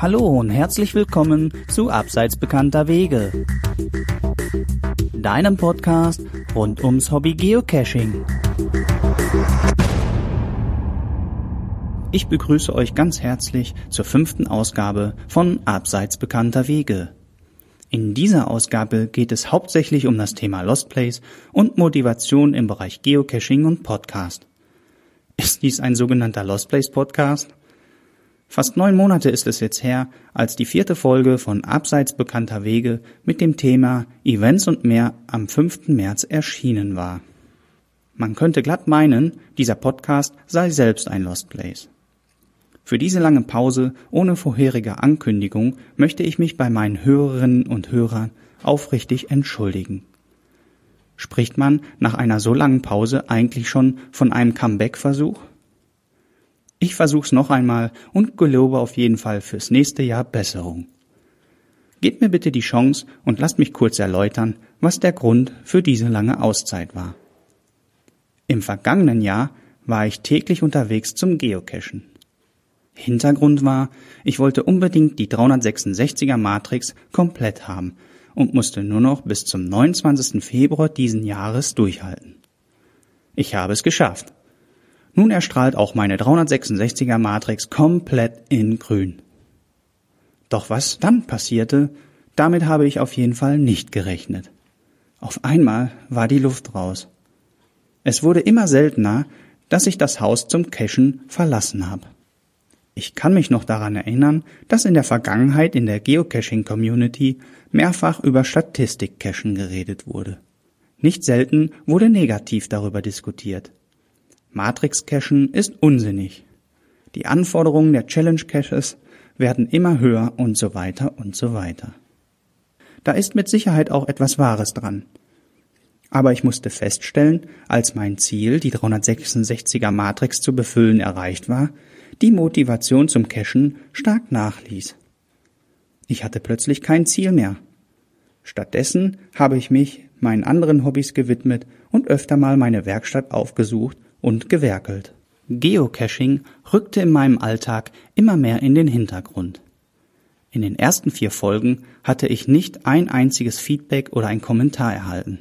Hallo und herzlich willkommen zu Abseits bekannter Wege. Deinem Podcast rund ums Hobby Geocaching. Ich begrüße euch ganz herzlich zur fünften Ausgabe von Abseits bekannter Wege. In dieser Ausgabe geht es hauptsächlich um das Thema Lost Place und Motivation im Bereich Geocaching und Podcast. Ist dies ein sogenannter Lost Place Podcast? Fast neun Monate ist es jetzt her, als die vierte Folge von Abseits bekannter Wege mit dem Thema Events und mehr am 5. März erschienen war. Man könnte glatt meinen, dieser Podcast sei selbst ein Lost Place. Für diese lange Pause ohne vorherige Ankündigung möchte ich mich bei meinen Hörerinnen und Hörern aufrichtig entschuldigen. Spricht man nach einer so langen Pause eigentlich schon von einem Comeback-Versuch? Ich versuch's noch einmal und gelobe auf jeden Fall fürs nächste Jahr Besserung. Gebt mir bitte die Chance und lasst mich kurz erläutern, was der Grund für diese lange Auszeit war. Im vergangenen Jahr war ich täglich unterwegs zum Geocachen. Hintergrund war, ich wollte unbedingt die 366er Matrix komplett haben und musste nur noch bis zum 29. Februar diesen Jahres durchhalten. Ich habe es geschafft. Nun erstrahlt auch meine 366er Matrix komplett in grün. Doch was dann passierte, damit habe ich auf jeden Fall nicht gerechnet. Auf einmal war die Luft raus. Es wurde immer seltener, dass ich das Haus zum Cachen verlassen habe. Ich kann mich noch daran erinnern, dass in der Vergangenheit in der Geocaching-Community mehrfach über Statistik-Cachen geredet wurde. Nicht selten wurde negativ darüber diskutiert. Matrix-Cachen ist unsinnig. Die Anforderungen der Challenge-Caches werden immer höher und so weiter und so weiter. Da ist mit Sicherheit auch etwas Wahres dran. Aber ich musste feststellen, als mein Ziel, die 366er Matrix zu befüllen, erreicht war, die Motivation zum Cachen stark nachließ. Ich hatte plötzlich kein Ziel mehr. Stattdessen habe ich mich meinen anderen Hobbys gewidmet und öfter mal meine Werkstatt aufgesucht und gewerkelt. Geocaching rückte in meinem Alltag immer mehr in den Hintergrund. In den ersten vier Folgen hatte ich nicht ein einziges Feedback oder ein Kommentar erhalten.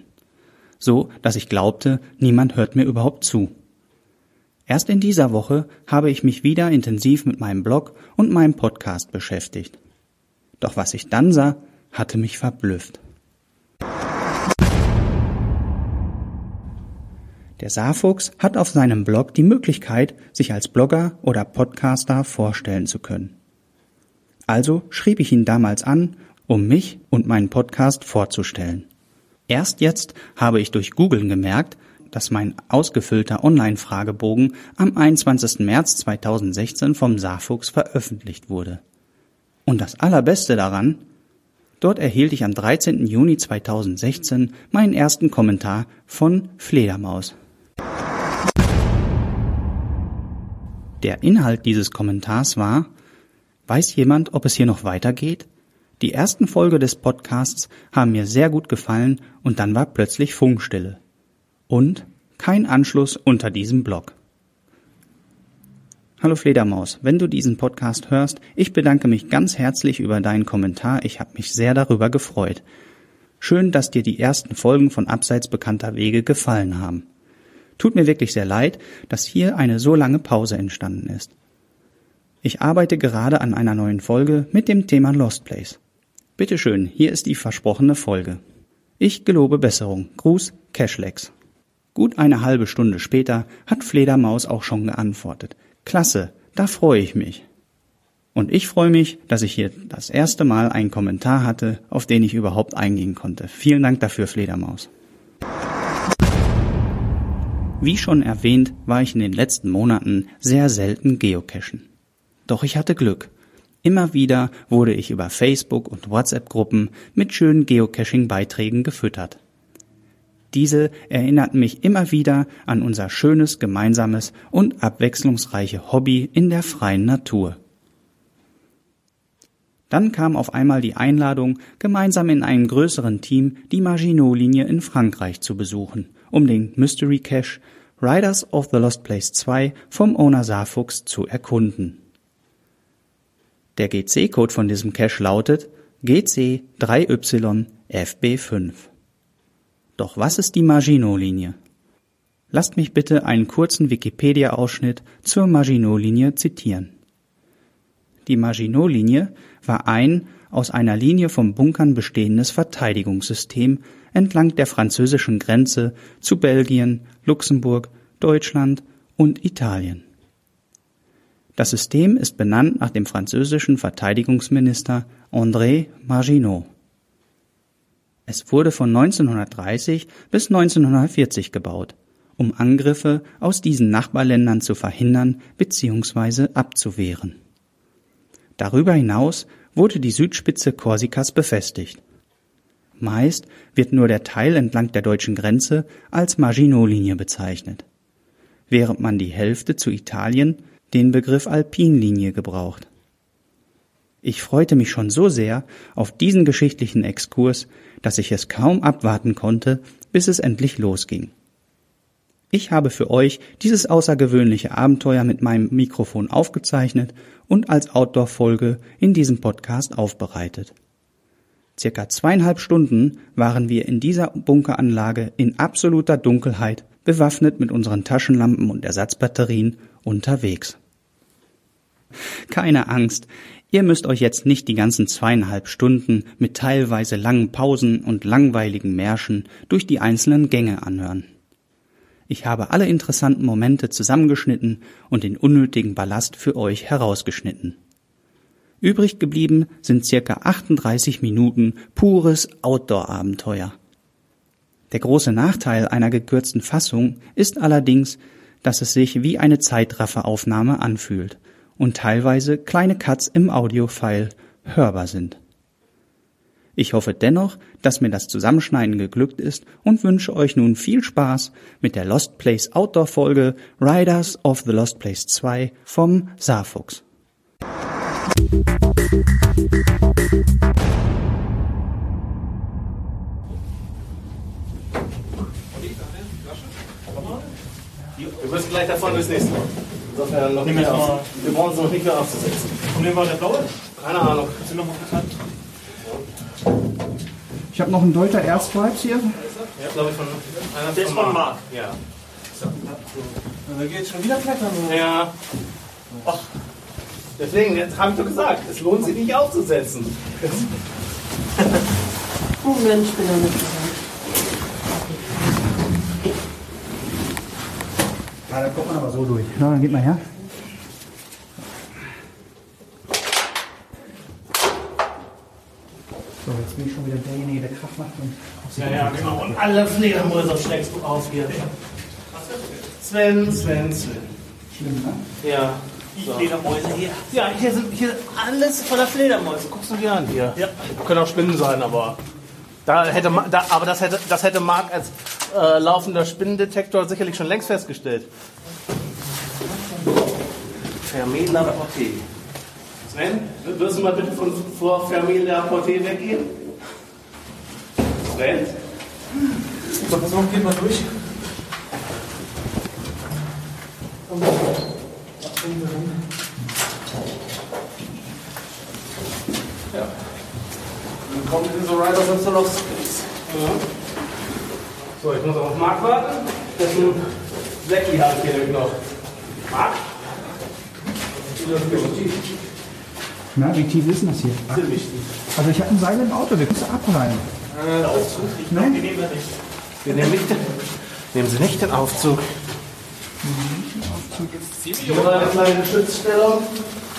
So, dass ich glaubte, niemand hört mir überhaupt zu. Erst in dieser Woche habe ich mich wieder intensiv mit meinem Blog und meinem Podcast beschäftigt. Doch was ich dann sah, hatte mich verblüfft. Der Saarfuchs hat auf seinem Blog die Möglichkeit, sich als Blogger oder Podcaster vorstellen zu können. Also schrieb ich ihn damals an, um mich und meinen Podcast vorzustellen. Erst jetzt habe ich durch Googlen gemerkt, dass mein ausgefüllter Online-Fragebogen am 21. März 2016 vom Saarfuchs veröffentlicht wurde. Und das Allerbeste daran, dort erhielt ich am 13. Juni 2016 meinen ersten Kommentar von Fledermaus. Der Inhalt dieses Kommentars war, weiß jemand, ob es hier noch weitergeht? Die ersten Folge des Podcasts haben mir sehr gut gefallen und dann war plötzlich Funkstille. Und kein Anschluss unter diesem Blog. Hallo Fledermaus, wenn du diesen Podcast hörst, ich bedanke mich ganz herzlich über deinen Kommentar, ich habe mich sehr darüber gefreut. Schön, dass dir die ersten Folgen von Abseits bekannter Wege gefallen haben. Tut mir wirklich sehr leid, dass hier eine so lange Pause entstanden ist. Ich arbeite gerade an einer neuen Folge mit dem Thema Lost Place. Bitte schön, hier ist die versprochene Folge. Ich gelobe Besserung. Gruß, Cashlex. Gut eine halbe Stunde später hat Fledermaus auch schon geantwortet. Klasse, da freue ich mich. Und ich freue mich, dass ich hier das erste Mal einen Kommentar hatte, auf den ich überhaupt eingehen konnte. Vielen Dank dafür, Fledermaus. Wie schon erwähnt, war ich in den letzten Monaten sehr selten geocachen. Doch ich hatte Glück. Immer wieder wurde ich über Facebook und WhatsApp-Gruppen mit schönen Geocaching-Beiträgen gefüttert. Diese erinnerten mich immer wieder an unser schönes gemeinsames und abwechslungsreiche Hobby in der freien Natur. Dann kam auf einmal die Einladung, gemeinsam in einem größeren Team die Maginot-Linie in Frankreich zu besuchen um den Mystery Cache Riders of the Lost Place 2 vom Owner Saarfuchs zu erkunden. Der GC-Code von diesem Cache lautet GC3YFB5. Doch was ist die Maginot-Linie? Lasst mich bitte einen kurzen Wikipedia-Ausschnitt zur Maginot-Linie zitieren. Die Maginot-Linie war ein aus einer Linie von Bunkern bestehendes Verteidigungssystem entlang der französischen Grenze zu Belgien, Luxemburg, Deutschland und Italien. Das System ist benannt nach dem französischen Verteidigungsminister André Maginot. Es wurde von 1930 bis 1940 gebaut, um Angriffe aus diesen Nachbarländern zu verhindern bzw. abzuwehren. Darüber hinaus wurde die Südspitze Korsikas befestigt. Meist wird nur der Teil entlang der deutschen Grenze als Maginot-Linie bezeichnet, während man die Hälfte zu Italien den Begriff Alpinlinie gebraucht. Ich freute mich schon so sehr auf diesen geschichtlichen Exkurs, dass ich es kaum abwarten konnte, bis es endlich losging. Ich habe für euch dieses außergewöhnliche Abenteuer mit meinem Mikrofon aufgezeichnet und als Outdoor-Folge in diesem Podcast aufbereitet. Circa zweieinhalb Stunden waren wir in dieser Bunkeranlage in absoluter Dunkelheit, bewaffnet mit unseren Taschenlampen und Ersatzbatterien unterwegs. Keine Angst, ihr müsst euch jetzt nicht die ganzen zweieinhalb Stunden mit teilweise langen Pausen und langweiligen Märschen durch die einzelnen Gänge anhören. Ich habe alle interessanten Momente zusammengeschnitten und den unnötigen Ballast für euch herausgeschnitten. Übrig geblieben sind circa 38 Minuten pures Outdoor-Abenteuer. Der große Nachteil einer gekürzten Fassung ist allerdings, dass es sich wie eine Zeitrafferaufnahme anfühlt und teilweise kleine Cuts im Audiofile hörbar sind. Ich hoffe dennoch, dass mir das Zusammenschneiden geglückt ist und wünsche euch nun viel Spaß mit der Lost Place Outdoor Folge Riders of the Lost Place 2 vom Saarfuchs. Wir müssen gleich davon das nächste Mal. Insofern noch nicht mehr auf. Wir brauchen es noch nicht mehr aufzusetzen. Von wem war der blaue? Keine Ahnung. Sind noch mal bekannt? Ich habe noch einen Deuter Airstripes hier. Ja, glaube ich, von einer Der ist von Marc. Ja. Da geht schon wieder klettern. oder? Ja. Ach. Deswegen, jetzt habe ich doch gesagt, es lohnt sich nicht aufzusetzen. Moment, ich bin ja nicht gesagt. Ja, da kommt man aber so durch. Na, dann geht mal her. So, jetzt bin ich schon wieder derjenige, der Krach macht und Ja, ja, genau. Und alle Fledermäuse schlägst du auf hier. Sven, Sven, Sven. schlimm, ne? Ja. Die Fledermäuse hier. Ja, hier sind hier alles voller Fledermäuse. Guckst du dir an hier. Ja. Können auch Spinnen sein, aber da hätte da, aber das hätte das hätte Marc als äh, laufender Spinnendetektor sicherlich schon längst festgestellt. Fermé Laporté. Sven, wirst du mal bitte von vor Fermé Laporté weggehen? Sven? So, pass auf, geht mal durch. Ja. Dann kommt in so Riders of the Lost Space. Ja. So, ich muss auf Marc warten. Dessen Blackie habe ich hier noch. Marc? Na, wie tief ist denn das hier? Also ich habe ein Seil im Auto, wir können es abreißen. Der Aufzug, glaube, die nehmen wir nicht. Wir nehmen, nicht den, nehmen Sie nicht den Aufzug. Nur eine kleine Schutzstellung.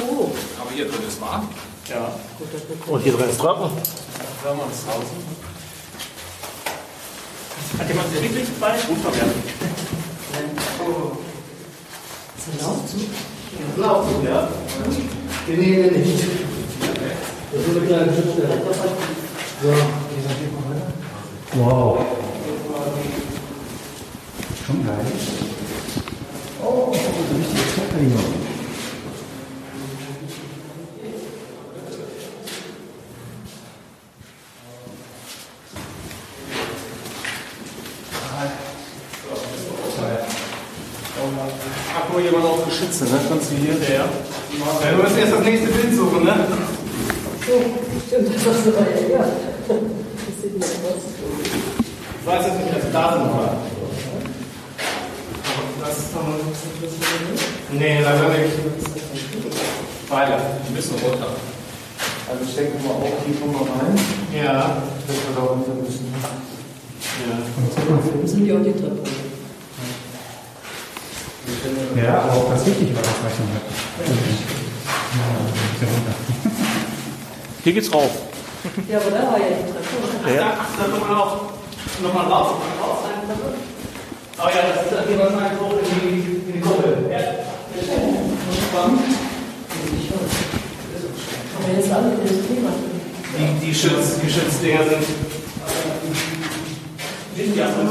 Oh. Aber hier drin ist warm. Ja. Und hier drin ist trocken. Wenn man es draußen. Hat jemand Licht bei? Gut verwerten. Ist das ein Aufzug? Das ist ein Aufzug, ja. Wir nicht. Das ist eine kleine Schutzstellung. So. Wow. Schon geil. Oh, so ein richtiges Kletter hier. Ach, guck mal, auch Geschütze, ne? Kannst du hier. Ja. ja. Du musst erst das nächste Bild suchen, ne? So, stimmt, das hast du mal ja. Das sieht mir aus. Ich weiß jetzt nicht, das Datum war. Das ist doch mal ein bisschen Nee, leider nicht. Weiter. Ein bisschen runter. Also ich denke mal auch, kommen wir rein. Ja. Dass wir da runter müssen. Das sind die auch die Treppe. Ja, aber auch was wichtig war, das weiß man nicht. Hier geht's rauf. Ja, aber da war ja die Treppe. Ja. Dann nochmal auf. Nochmal raus. Raus, eine Treppe. Oh ja, das ist das hier wahrscheinlich hoch in die, in die Kuppel. Ja. Aber jetzt alle das Thema. Die, die Schütz, Geschützdinger sind. Sind die anderen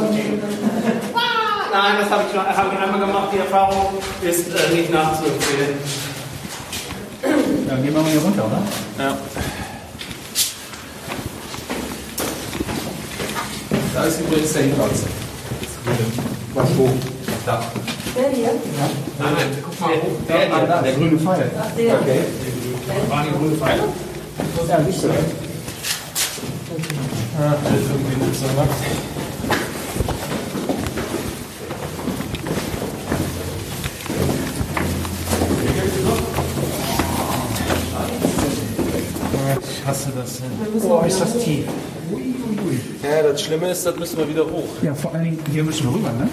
Nein, das habe ich, schon- habe ich einmal gemacht. Die Erfahrung ist äh, nicht nachzuempfehlen. Dann gehen wir mal hier runter, oder? Ja. Da ist übrigens der Hinweis. Was wo? Da. Der hier? Nein, nein, guck mal hoch. Der, Ah, der, da, der grüne Pfeil. Ach, der. Okay. Waren die grüne Pfeile? Ja, nicht so. Ah, irgendwie nicht so nackt. Das. Boah, ist das tief. Ja, das Schlimme ist, das müssen wir wieder hoch. Ja, vor allen Dingen, hier müssen wir rüber, ne?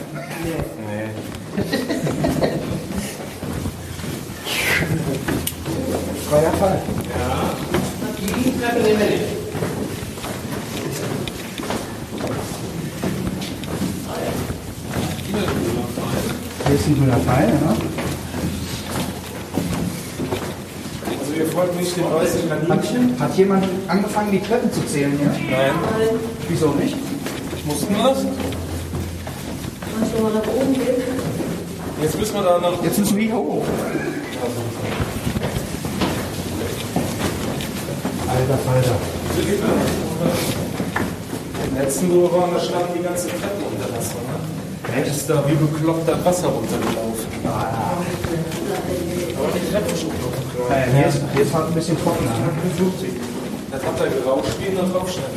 Freier Fall. Die Treppe nehmen wir nicht. Hier ist ein grüner Pfeil, ja. Folgt nicht dem weißen Kaninchen? Hat, hat jemand angefangen, die Treppen zu zählen hier? Nein. Wieso nicht? Ich muss das. Kannst du mal nach oben gehen? Jetzt müssen wir da nach. Jetzt müssen wir hier hoch. Alter Falter. Im letzten, wir waren, da standen die ganzen Treppen unter Wasser. Ne? Echt? Ist da wie bekloppt das Wasser runtergelaufen. Aber die Treppen schon. Äh, hier, ist, hier ist halt ein bisschen trockener. Ne? Das hat da gerauscht wie in der Rauchstadt.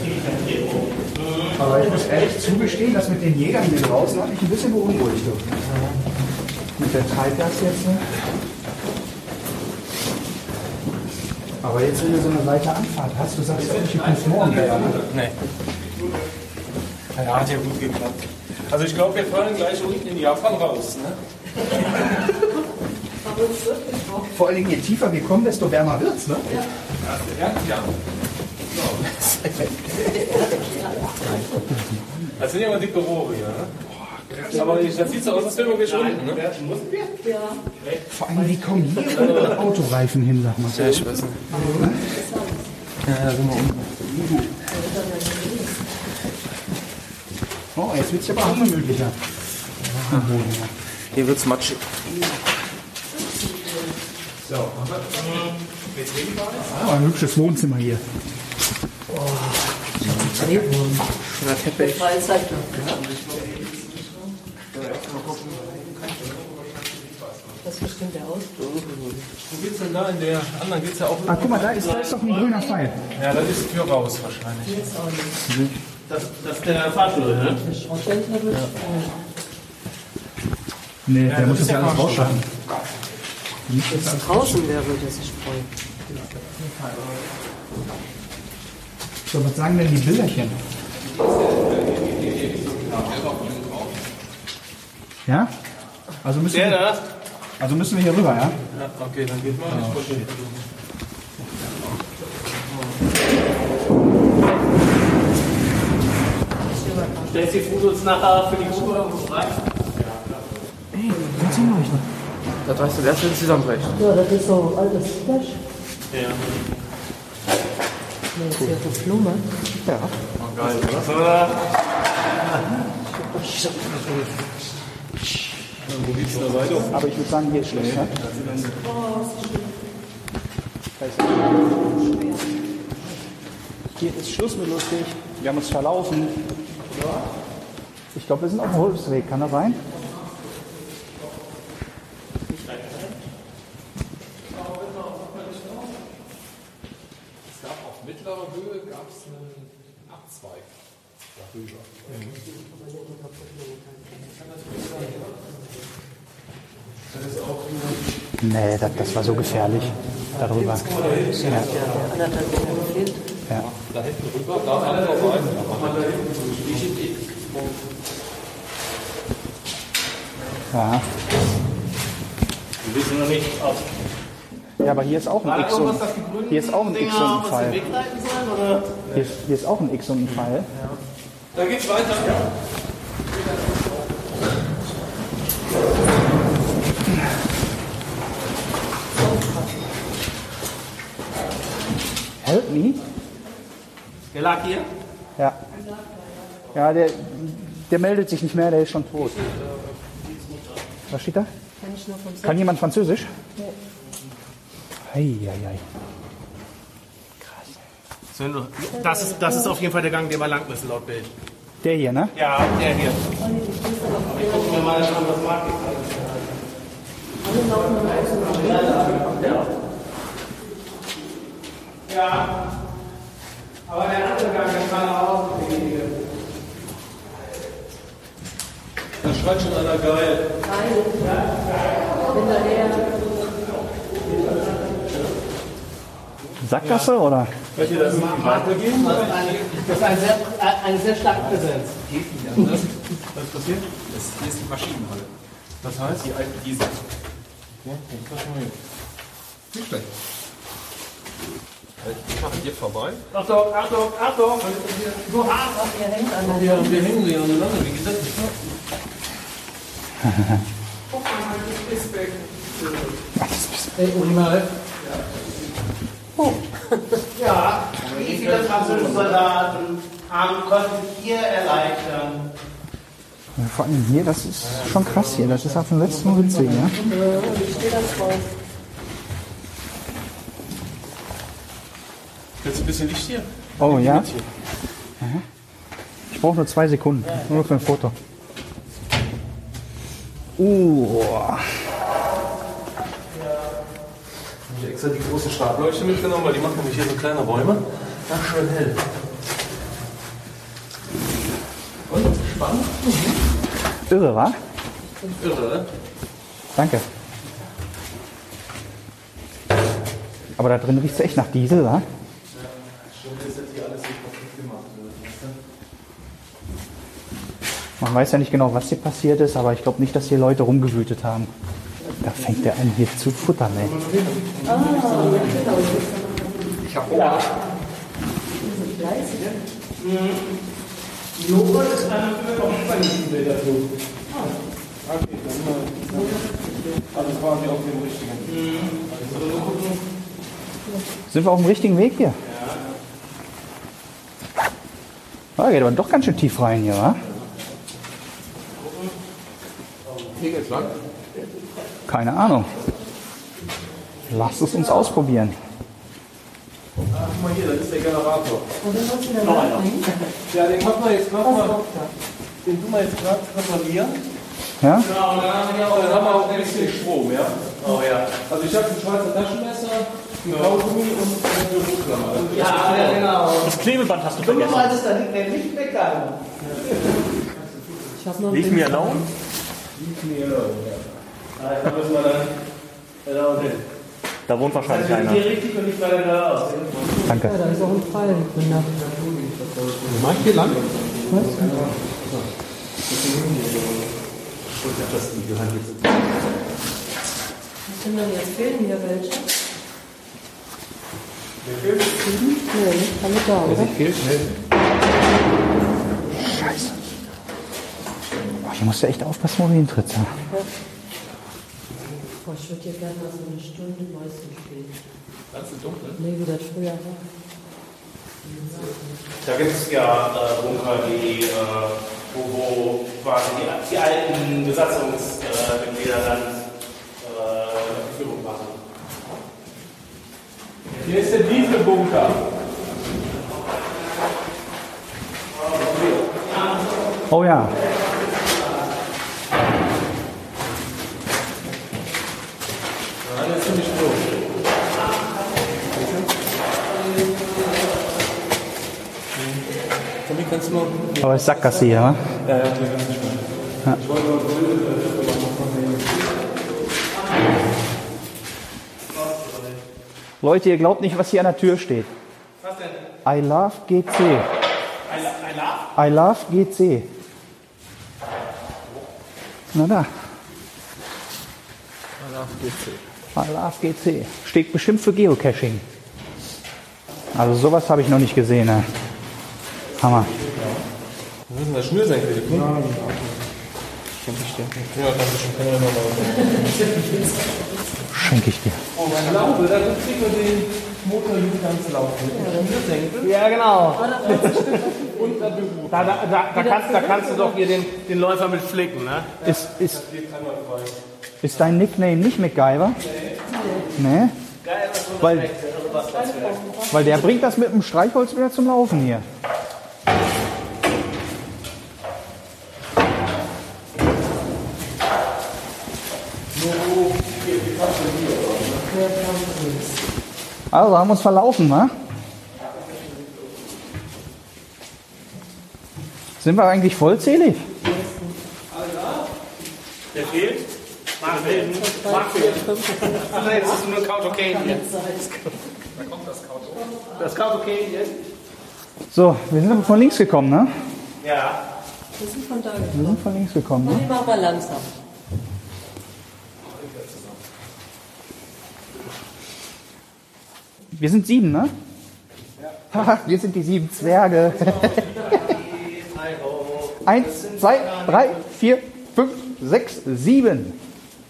Aber ich muss ehrlich zugestehen, dass mit den Jägern hier draußen hat mich ein bisschen beunruhigt. Mit der Treibjagd jetzt. Ne? Aber jetzt, wenn du so eine weite Anfahrt hast, du sagst ja nicht, du kommst morgen. Ne? Nee. Ja, hat ja gut geklappt. Also ich glaube, wir fallen gleich unten in Japan raus. Ne? Vor allen Dingen, je tiefer wir kommen, desto wärmer wird's. Ne? Ja, ja. Das sind ja mal dicke Rohre hier. Ne? Aber ich- das sieht so aus, als wären wir gleich unten. Ne? Mussten wir? Ja. Vor allem, wie kommen hier unsere Autoreifen hin, sag mal. Ja, ich weiß nicht. Ja, da sind wir unten. Oh, jetzt wird's aber auch gemütlicher. Hier wird's matschig. Oh, ein hübsches Wohnzimmer hier. Na, Teppich. Freizeit. Das bestimmt der aus. Wo geht's denn da? In der anderen geht's ja auch. Ah, guck mal, da ist, da ist doch ein grüner Pfeil. Ja, das ist Tür raus wahrscheinlich. Jetzt auch nicht. Das, das ist der Fahrstuhl, ne? Wird Nee, der muss das ja alles rausschaffen. Draußen wäre das Sprung. So, was sagen denn die Bilderchen? Ja? Also müssen, wir, also müssen wir hier rüber, ja? Ja, okay, dann geht mal. Ich Stellst die Fotos nachher für die Gruppe irgendwo rein? Das weißt du erst, wenn es zusammenbricht. Ja, das ist so ein altes Flash. Ja. Nee, ist ja geflummert. Oder? Wo geht's denn da weiter? Aber ich würde sagen, hier ist Schluss, ja? Hier ist Schluss mit lustig. Wir haben uns verlaufen. Ich glaube, wir sind auf dem Holzweg. Kann das sein? Es gab auf mittlerer Höhe gab es einen Abzweig darüber. Nee, das, das war so gefährlich. Darüber. Ja. Ja. Da hinten rüber, da war einer vorbei. Ja. Wir wissen noch nicht, ob. ja, aber hier ist auch ein X und, hier ist auch ein X und ein Pfeil. Hier, ist- hier ist auch ein X und ein Pfeil. Da geht's weiter. Help me? Der lag hier? Ja. Ja, der, der meldet sich nicht mehr, der ist schon tot. Was steht da? Kann Kann jemand Französisch? Hei, hei, hei. Sven, du- Das ist, das ist auf jeden Fall der Gang, der wir lang müssen, laut Bild. Der hier, ne? Ja, der hier. Ich gucke mir mal an, was mag ich. Ja. Aber der andere Gang, der kann auch derjenige. Da schreit schon einer geil. Hinterher. Sackgasse oder? Das ist, eine, das ist eine, sehr, eine sehr starke Präsenz. Was passiert? Das hier ist die Maschinenhalle. Das heißt? Die alten Diesel. Ja, das schon mal hin. Nicht schlecht. Ich mache hier vorbei. Achtung, Achtung, Achtung! Du hart! Ihr hängt an der Ja, wir hängen hier aneinander, wie gesagt. Ey, Unimal. Ja, wie viele französische Soldaten haben, konnten hier erleichtern? Ja, vor allem hier, das ist schon krass hier. Das ist auf dem letzten witzig, ja? Ich stehe da drauf. Du ein bisschen Licht hier? Oh ja? Aha. Ich brauche nur zwei Sekunden. Nur für ein Foto. Uh, Ich habe extra die große Schableuchte mitgenommen, weil die machen nämlich hier so kleine Räume. Ach, schön hell. Und? Spannend? irre, wa? Irre, ne? Danke. Aber da drin riecht es echt nach Diesel, wa? Man weiß ja nicht genau, was hier passiert ist, aber ich glaube nicht, dass hier Leute rumgewütet haben. Da fängt der an hier zu futtern, ey. Ich habe Hunger. Joghurt ist einer für noch Spannungsbilder dazu. Also quasi auf dem richtigen. Sind wir auf dem richtigen Weg hier? Ah, geht aber doch ganz schön tief rein hier, wa? Hier geht's lang. Keine Ahnung. Lasst es uns ausprobieren. Guck mal hier, das ist der Generator. Und dann muss ich da reinbringen. Ja, den kann man jetzt gerade mal, den tun wir jetzt gerade reparieren. Ja? Genau, und dann haben wir Aber dann haben wir auch auch ein bisschen Strom, ja? Oh ja. Also ich habe ein Schweizer Taschenmesser, ein Kaugummi und eine Büroklammer. Ja, ja, genau. Das Klebeband hast du vergessen. mal, das da liegt der kann. Ich habe noch Leave me alone. Da müssen wir dann genau hin. Da wohnt wahrscheinlich einer. Hier richtig und nicht weiter geradeaus. Danke. Ja, da ist auch ein Pfeil drin. Mach ich hier lang? Was sind denn jetzt fehlen hier welche? Sieben? Nee, nicht alle da, oder? Scheiße. Hier musst du echt aufpassen, wo du hintrittst. Ja. Boah, ich würde hier gerne mal so eine Stunde Mäuschen spielen. Ganz dunkel. Nee, wie das früher war. Da gibt es ja äh, Bunker, die, äh, wo, wo quasi die, die alten Besatzungsmitglieder dann äh, Führung machen. Hier ist der Dieselbunker. Oh ja. Aber ist Sackgasse hier, wa? Ja, ja, spannend. Leute, ihr glaubt nicht, was hier an der Tür steht. Was denn? I love GC. I, I love? I love GC. Na da. I love GC. Steht bestimmt für Geocaching. Also sowas habe ich noch nicht gesehen. Ne? Hammer. Was ist denn das Schnürsenkel? Guck. Ja, Schenke ich dir. Ja, danke schön. Können wir nochmal. Schenke ich dir. Ich glaube, da kriegen wir den Motor nicht ganz laufen. Schnürsenkel Ja, genau. und der. Da, da, da, da, kannst, da kannst du doch hier den, den Läufer mit flicken, ne? Ist, ist, ist dein Nickname nicht MacGyver? Nee. So Weil- Weil der bringt das mit dem Streichholz wieder zum Laufen hier. Also haben wir uns verlaufen, ne? Sind wir eigentlich vollzählig? Der fehlt? Fehlt. Ach nee, jetzt ist nur Couch okay. Da kommt das Couch. Das Couch okay hier? So, wir sind aber von links gekommen, ne? Ja. Wir sind von da Wir gekommen. sind von links gekommen, ne? Die machen wir langsam. Wir sind sieben, ne? Haha, wir sind die sieben Zwerge. Eins, zwei, drei, vier, fünf, sechs, sieben.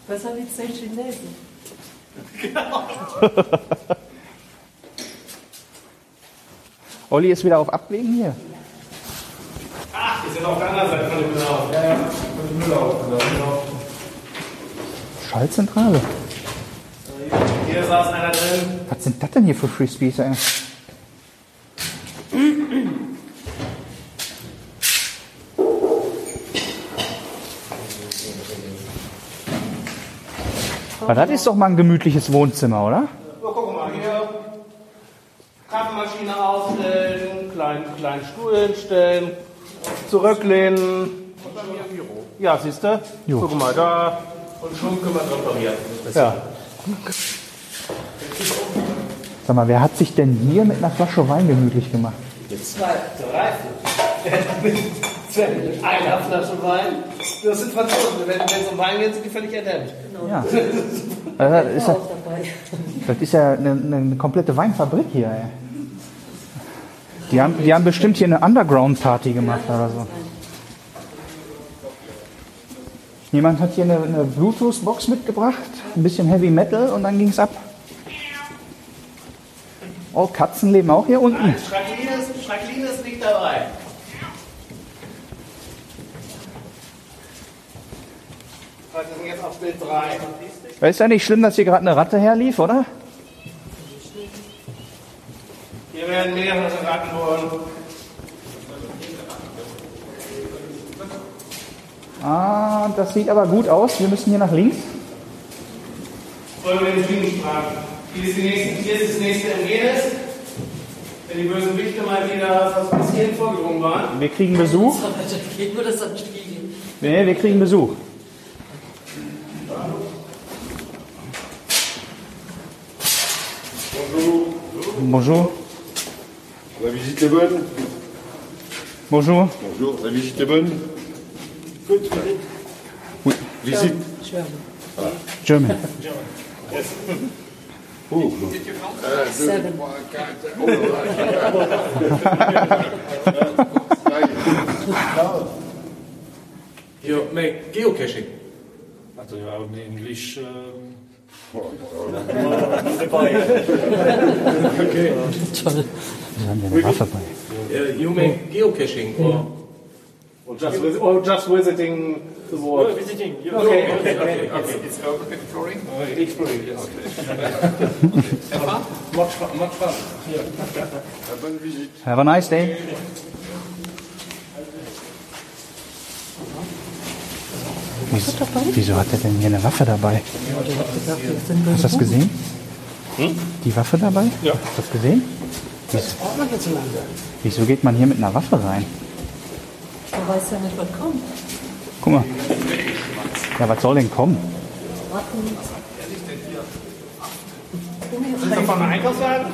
Besser wie zehn Chinesen. Olli ist wieder auf Abwägen hier. Ach, die sind auf der anderen Seite von dem Blau. Ja, ja. Schallzentrale. Hier saß einer drin. Was sind das denn hier für Frisbees, ey? Aber das ist doch mal ein gemütliches Wohnzimmer, oder? So, guck mal hier. Kaffeemaschine ausstellen, kleinen, kleinen Stuhl hinstellen, zurücklehnen. Ja, siehst du? Guck mal da. Und schon können wir dran parieren. Sag mal, wer hat sich denn hier mit einer Flasche Wein gemütlich gemacht? Eine Flasche Wein. Das sind Franzosen. Wenn es um Wein geht, sind die völlig erdämmt. Ja. Also das, ist ja das ist ja eine, eine komplette Weinfabrik hier, ey. Die haben, die haben bestimmt hier eine Underground-Party gemacht oder so. Jemand hat hier eine, eine Bluetooth-Box mitgebracht, ein bisschen Heavy Metal und dann ging's ab. Oh, Katzen leben auch hier unten. Ist, Schreckline ist nicht dabei. Wir sind jetzt auf Bild 3. Ist ja nicht schlimm, dass hier gerade eine Ratte herlief, oder? Hier werden mehrere Ratten wohnen. Ah, das sieht aber gut aus. Wir müssen hier nach links. Wollen wir den Süden fragen. Hier ist, die nächste, hier ist das nächste Genes. Wenn die bösen Wichte mal wieder fast bis hierhin vorgedrungen waren. Wir kriegen Besuch. Geht nur das am Spiegel. Nee, wir kriegen Besuch. Bonjour. La visite est bonne Bonjour. Bonjour, la visite est bonne Oui. Visite German. Oh, Seven. You make geocaching. Also ja, in English. Um, Wir haben ja eine Waffe bei. Uh, you make geocaching or Or just, vis- or just visiting the world. visiting. Okay, okay, okay, okay. It's urban exploring. Exploring, yes. much fun, much fun. la bonne visite. Have a nice day. Wieso, wieso hat er denn hier eine Waffe dabei? Hast du das gesehen? Die Waffe dabei? Ja. Hast du das gesehen? Das braucht man hierzulande. Wieso geht man hier mit einer Waffe rein? Man weiß ja nicht, was kommt. Guck mal. Ja, was soll denn kommen? Warten. Sind Sie von Einkaufswagen?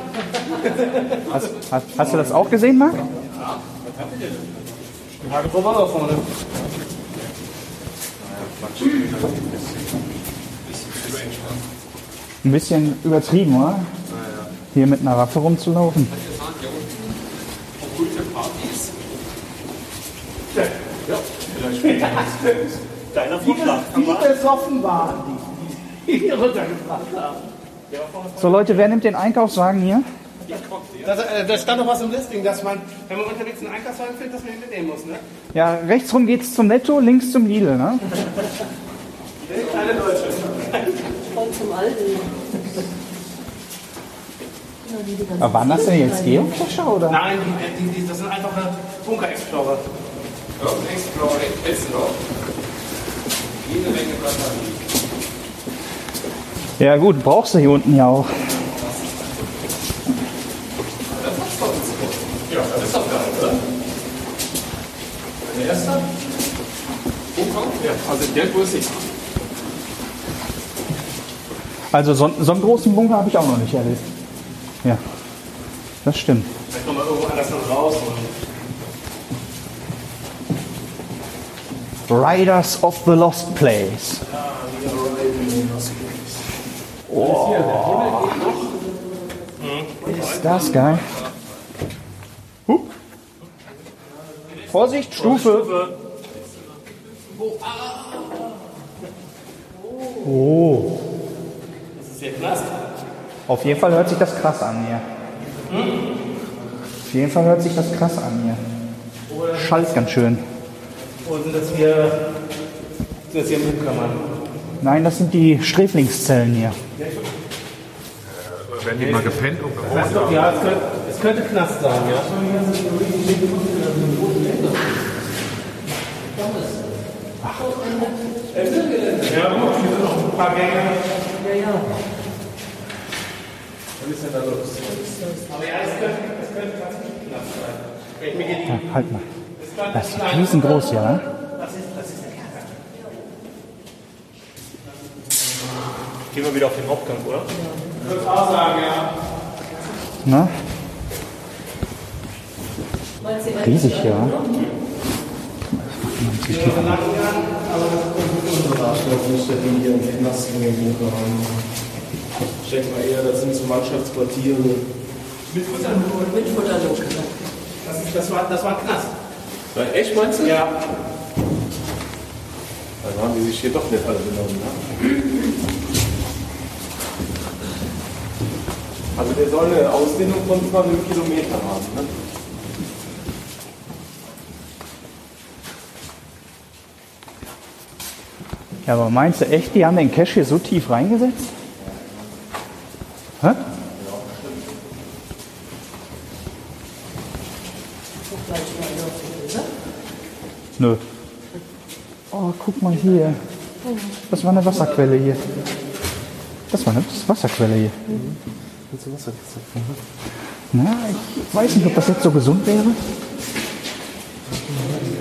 Hast, hast, hast du das auch gesehen, Marc? Frage wo war da vorne? Ein bisschen übertrieben, oder? Hier mit einer Waffe rumzulaufen. Deiner Vorschlag. Wie besoffen waren die, die hier runtergebracht haben. So Leute, wer nimmt den Einkaufswagen hier? Das, äh, da stand doch was im Listing, dass man, wenn man unterwegs einen Einkaufswagen findet, dass man ihn mitnehmen muss, ne? Ja, rechts rum geht's zum Netto, links zum Lidl, ne? Kleine Deutsche. Und zum ganzen Aber waren das denn jetzt Geocacher oder? Nein, die, die, die, das sind einfache Bunker-Explorer. Explorer, Explorer. Jede Menge Batterien. Ja gut, brauchst du hier unten ja auch. Ja, das ist doch geil, oder? Der erste? Bunker? Ja, also in der Größe. Also so, so einen großen Bunker habe ich auch noch nicht erlebt. Ja, das stimmt. Vielleicht nochmal irgendwo anders noch raus. Und Riders of the Lost Place. Oh. Ist das geil? Hup. Vorsicht, Stufe. Oh. das ist hier Knast. Auf jeden Fall hört sich das krass an hier. Auf jeden Fall hört sich das krass an hier. Schallt ganz schön. Oder sind das hier, sind das hier Mutkammern? Nein, das sind die Sträflingszellen hier. Werden die mal gepennt und Das ist doch, ja, es könnte, es könnte Knast sein, ja. Ach. Ja, guck, hier sind noch ein paar Gänge. Ja, ja. Was ist denn da los? Aber ja, es könnte, es könnte tatsächlich Knast sein. Ja, halt mal. Das ist riesengroß Kerker. Gehen wir wieder auf den Hauptgang, oder? Ich würde auch sagen, ja. Ne? Meinst du, Riesig hier, wa? Das müsste die hier im Knast Bunker haben. Ich denke mal eher, das sind so Mannschaftsquartiere. Mit Futterlok. Mit Futterlok. Das, das, war, das war ein Knast. Na, echt, meinst du? Ja. Dann haben die sich hier doch nicht alle genommen. Ne? Also der soll eine Ausdehnung von über einem Kilometer haben. Ne? Ja, aber meinst du echt, die haben den Cache hier so tief reingesetzt? Nö. Oh, guck mal hier. Das war eine Wasserquelle hier. Das war eine Wasserquelle hier. Na, ich weiß nicht, ob das jetzt so gesund wäre.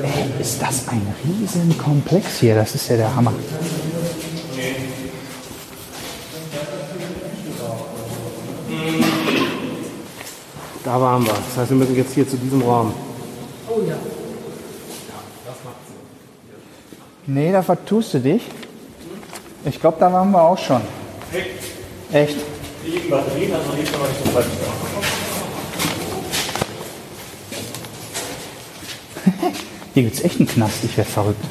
Ey, ist das ein riesen Komplex hier? Das ist ja der Hammer. Da waren wir. Das heißt, wir müssen jetzt hier zu diesem Raum. Oh ja. Nee, da vertust du dich. Ich glaube, da waren wir auch schon. Echt? Die liegen Batterien, die kann man nicht so falsch Hier gibt's echt einen Knast. Ich werde verrückt.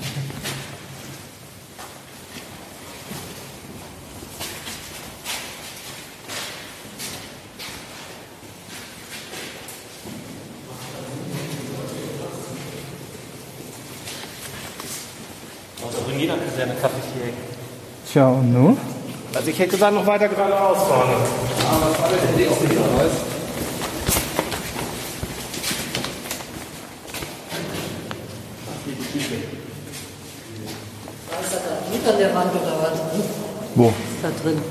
Also in jeder Kaserne Cafetier. Tja, und nun? Also ich hätte gesagt, noch weiter geradeaus vorne. Was hat er an der Wand oder was? Wo? Da drin.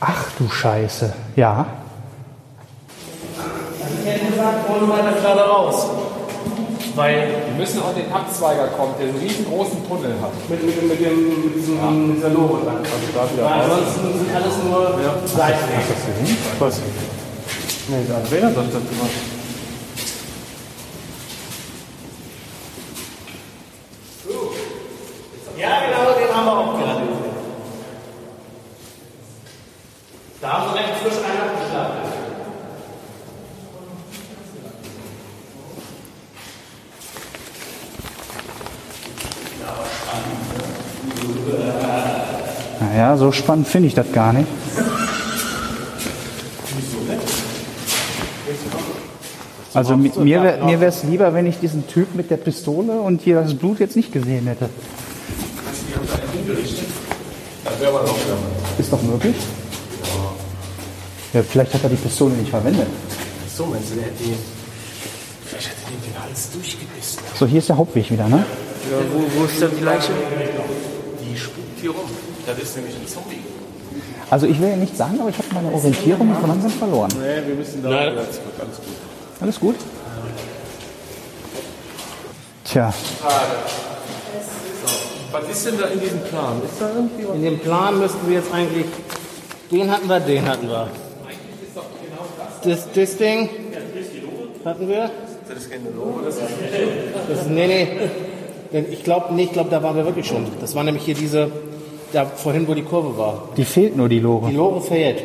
Ach du Scheiße. Ja. Ich hätte gesagt, ohne weiter gerade raus. Weil Wir müssen auch den Abzweiger kommen, der einen riesengroßen Tunnel hat. mit, mit, mit, dem, mit, diesem, mit dieser Lore dran. Weil ansonsten sind alles nur Seitenwege. Was? Nee, der Andrea sagt das immer. Ja, genau, den haben wir auch gerade. Da haben wir recht frisch einen abgeschlagen. Naja, so spannend finde ich das gar nicht. Also mi- mir, mir wäre es lieber, wenn ich diesen Typ mit der Pistole und hier das Blut jetzt nicht gesehen hätte. Ist doch möglich? Ja, vielleicht hat er die Pistole nicht verwendet. So, meinst du, der hätte ihn. Vielleicht hätte ihn den Hals durchgebissen. So, hier ist der Hauptweg wieder, ne? Ja, wo, wo ist denn die Leiche? Also ich will ja nicht sagen, aber ich habe meine Orientierung so langsam verloren. Nee, wir müssen da zurück. Alles gut. Alles gut? Tja, Was ist denn da in diesem Plan? Ist da irgendwie was? In dem Plan müssten wir jetzt eigentlich. Den hatten wir, den hatten wir. Das, das Ding hatten wir. Das ist keine Lore, das ist. Das, nee, nee. Denn Ich glaube, nee, ich glaube, da waren wir wirklich schon. Das war nämlich hier diese, da vorhin, wo die Kurve war. die fehlt nur die Lore. Die Lore fehlt.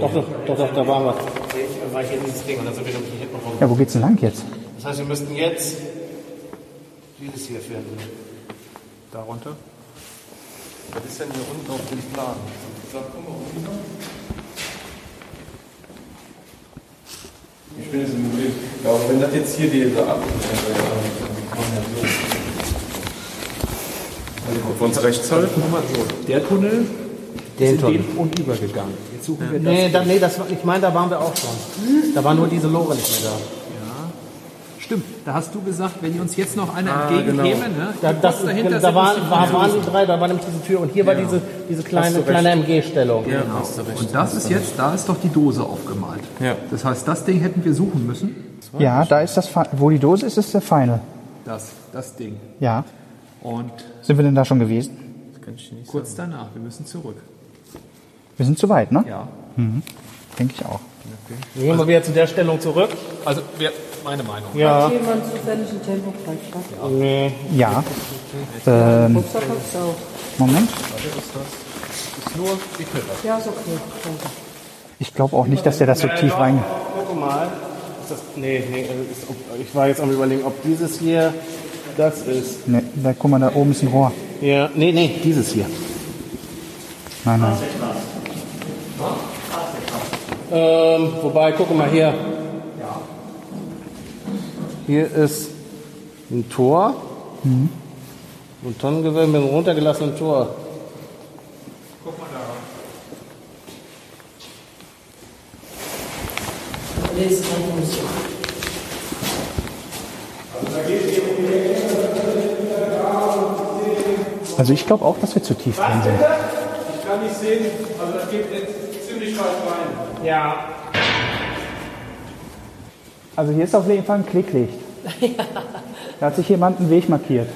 Doch, doch, doch, doch, da waren wir. Ich war hier dieses Ding und dann sind wir nämlich hier hinten rum. Ja, wo geht's denn lang jetzt? Das heißt, wir müssten jetzt dieses hier finden. Darunter? Was ist denn hier unten auf dem Plan? Ich bin jetzt im Problem. Ja, aber wenn das jetzt hier diese Ab. Ob wir uns rechts halten? Der Tunnel Den ist in Tunnel. den und übergegangen. Jetzt suchen wir das. Nee, da, nee das, ich meine, da waren wir auch schon. Da war nur diese Lore nicht mehr da. Stimmt, da hast du gesagt, wenn uns jetzt noch einer entgegenkäme, ne? Da, das, dahinter da sind waren, war, die waren die drei, da war nämlich diese Tür und hier war diese, diese kleine, kleine MG-Stellung. Genau. Und das ist jetzt, da ist doch die Dose aufgemalt. Ja. Das heißt, das Ding hätten wir suchen müssen. Ja, da ist das, wo die Dose ist, ist der Final. Das, das Ding. Ja. Und Sind wir denn da schon gewesen? kurz danach, wir müssen zurück. Wir sind zu weit, ne? Ja. Denke ich auch. Gehen wir wieder zu der Stellung zurück. Also, wir, meine Meinung. Ja. Hat jemand zufällig ein Tempo gleich Nee. Ja. Ähm, Rucksack hat's auch. Moment. Ja, ist okay. Danke. Ich glaube auch nicht, dass der das so tief rein. Guck mal. Ist das, nee, nee, ist, ich war jetzt am überlegen, ob dieses hier das ist. Ne, da guck mal, da oben ist ein Rohr. Ja, nee, nee, dieses hier. Nein, nein. Ähm, wobei, guck mal hier. Hier ist ein Tor. Ein Tonnengewölbe mit einem runtergelassenen Tor. Lesen einfach nicht so. Also ich glaube auch, dass wir zu tief drin sind. Ich kann nicht sehen, also das geht jetzt ziemlich weit rein. Ja. Also hier ist auf jeden Fall ein Klicklicht. Da hat sich jemand einen Weg markiert.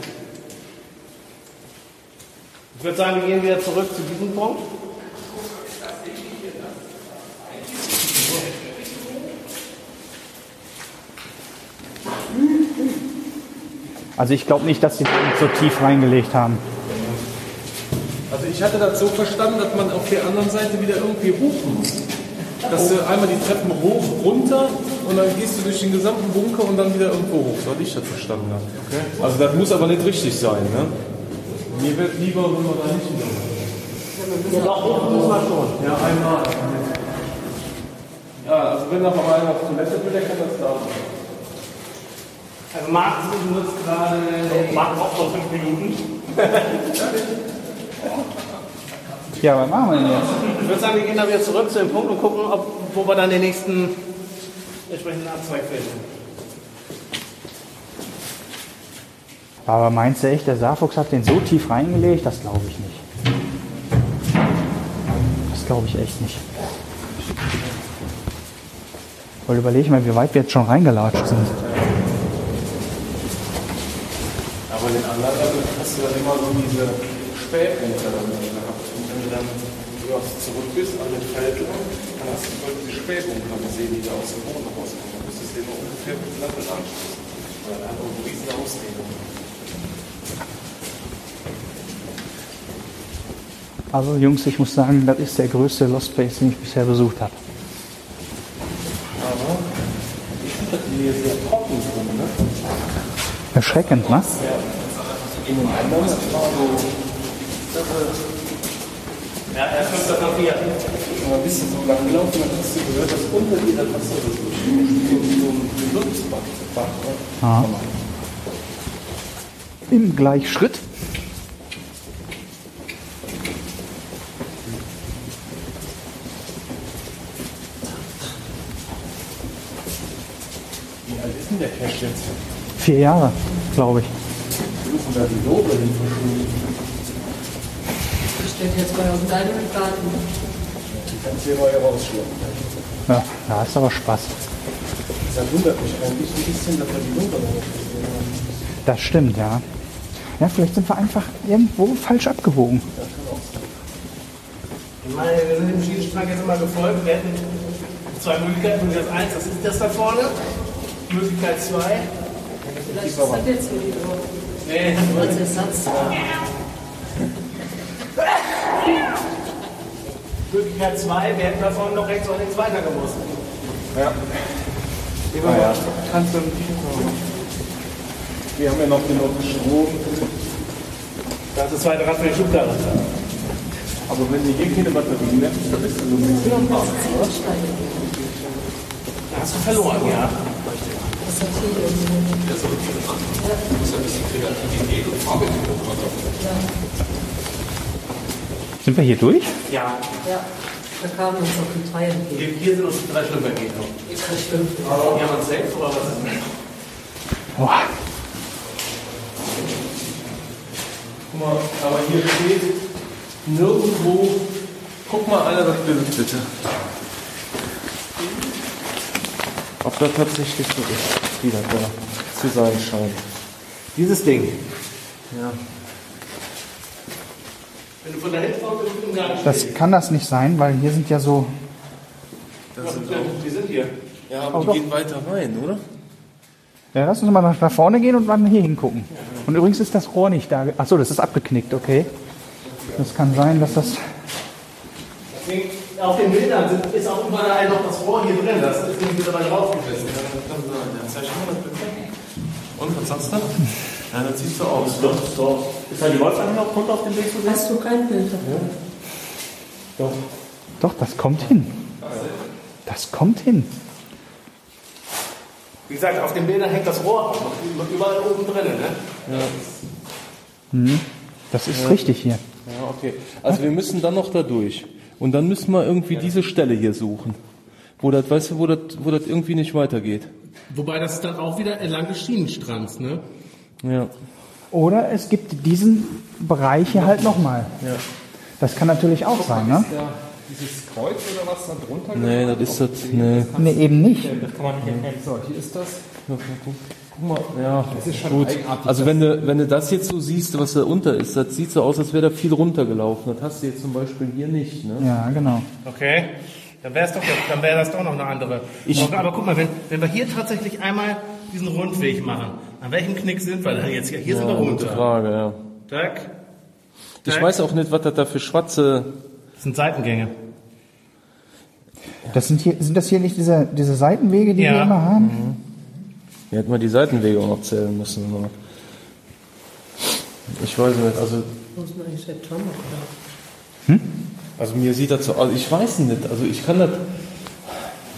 Ich würde sagen, wir gehen wieder zurück zu diesem Punkt. Also ich glaube nicht, dass sie so tief reingelegt haben. Ich hatte das so verstanden, dass man auf der anderen Seite wieder irgendwie hoch muss. Dass du einmal die Treppen hoch, runter und dann gehst du durch den gesamten Bunker und dann wieder irgendwo hoch. So hatte ich das verstanden. Okay. Also das muss aber nicht richtig sein. Ne? Mir wird lieber, wenn wir da nicht wieder Ja, doch, hoch muss man schon. Ja, einmal. Ja, also wenn noch mal einer auf Toilette will, der kann das da machen. Also Marc nutzt gerade. Marc braucht noch fünf Minuten. Ja, was machen wir denn jetzt? Ich würde sagen, wir gehen da wieder zurück zu dem Punkt und gucken, ob, wo wir dann den nächsten entsprechenden Abzweig finden. Aber meinst du echt, der Saarfuchs hat den so tief reingelegt? Das glaube ich nicht. Das glaube ich echt nicht. Weil überleg mal, wie weit wir jetzt schon reingelatscht sind. Aber den anderen hast du dann immer so diese Spähpunkte dann du dann ja, zurück bist an den Feld lang, dann hast du voll diese Spähbunker gesehen, die da aus dem Boden rauskommen. Du musstest den ungefähr mit Lampe anschließen. Weil er hat auch eine riesen Ausdehnung. Also Jungs, ich muss sagen, das ist der größte Lost Place, den ich bisher besucht habe. Aber ich finde das hier sehr trocken drin, ne? Erschreckend, ne? In den anderen, das war so Ja, erst kommt das noch hier. mal ein bisschen so lang gelaufen, dann hast du gehört, dass unter das Wasser so wie so ein? Ja. Im Gleichschritt. Wie alt ist denn der Cash jetzt? Vier Jahre, glaube ich. Ist denn da die Lobe hin verschwunden? Das steht jetzt bei uns leider im Garten. Die kannst du hier neu rausschleppen. Ja, da ist aber Spaß. Das wundert mich eigentlich ein bisschen, dass wir die gesehen haben. Das stimmt, ja. Ja, vielleicht sind wir einfach irgendwo falsch abgewogen. Ich meine, wir sind dem Schießstrang jetzt immer gefolgt. Wir hätten zwei Möglichkeiten. Möglichkeit eins, das ist das da vorne. Möglichkeit zwei. Vielleicht ist das jetzt hier wieder Nee, als Ersatz. Möglichkeit zwei, wir hätten da vorne noch rechts und links weiter gemusst. Ja. Ja. Kannst du Wir haben ja noch genug Strom. Das ist das zweite Rad für die Schubkarre. Aber wenn du hier keine Batterie mehr hast, dann bist du so ein bisschen am Arsch, oder? Da hast du verloren, ja. Das hat hier irgendwie. Sind wir hier durch? Ja. Ja, da kamen uns noch die drei entgegen. Hier, sind uns drei Stück entgegen. Das stimmt. Hier haben wir uns safe, oder was ist das? Boah. Guck mal, aber hier steht nirgendwo. Guck mal einer das Bild bitte. Ob das tatsächlich so ist, wie das da zu sein scheint. Dieses Ding. Ja. Wenn du von da hinten kommst, bist im Garten Das kann das nicht sein, weil hier sind ja so. Das sind stehen. Die sind hier. ja, Auch aber doch. die gehen weiter rein, oder? Ja, lass uns mal nach, vorne gehen und dann hier hingucken. Und übrigens ist das Rohr nicht da. Achso, das ist abgeknickt, okay. Das kann sein, dass das. Deswegen, auf den Bildern sind, ist auch überall noch das Rohr hier drin. Das ist nicht mittlerweile rausgeschmissen. Ja, das kann sein. Ja, zeig mal das bitte. Und, was sagst du? Ja, das sieht so aus. Doch, doch. Ist da die Wolfgang noch runter auf dem Weg zu sehen? Hast du kein Bild davon? Doch. Doch, das kommt hin. Das kommt hin. Wie gesagt, auf den Bildern hängt das Rohr auch noch überall oben drin. Ne? Das ist richtig hier. Ja, okay. Also wir müssen dann noch da durch. Und dann müssen wir irgendwie diese Stelle hier suchen. Wo das, weißt du, wo das, wo das irgendwie nicht weitergeht. Wobei das ist dann auch wieder entlang des Schienenstrands. Ne? Ja. Oder es gibt diesen Bereich hier halt nochmal. Ja. Das kann natürlich auch sein, ne? Ist da dieses Kreuz oder was da drunter? Nee, das ist das. Nee. Nee, eben nicht. So, hier ist das. Guck mal, ja, Das ist schon gut. eigenartig. Also wenn du, wenn du das jetzt so siehst, was da unter ist, das sieht so aus, als wäre da viel runtergelaufen. Das hast du jetzt zum Beispiel hier nicht. Ne? Ja, genau. Okay. Dann wäre doch, dann wäre das doch noch eine andere. aber, aber guck mal, wenn, wenn wir hier tatsächlich einmal diesen Rundweg machen, an welchem Knick sind wir da jetzt? Hier, hier sind wir Gute runter. Frage, ja. Tack. Ich weiß auch nicht, was das da für schwarze. Das sind Seitengänge. Das sind, hier, sind das hier nicht diese, diese Seitenwege, die Ja. wir immer haben? Hier hätten wir die Seitenwege auch noch zählen müssen. aber- Ich weiß nicht, also, Muss man eigentlich jetzt schon noch, oder? Also mir sieht das so aus. Ich weiß nicht, also ich kann das.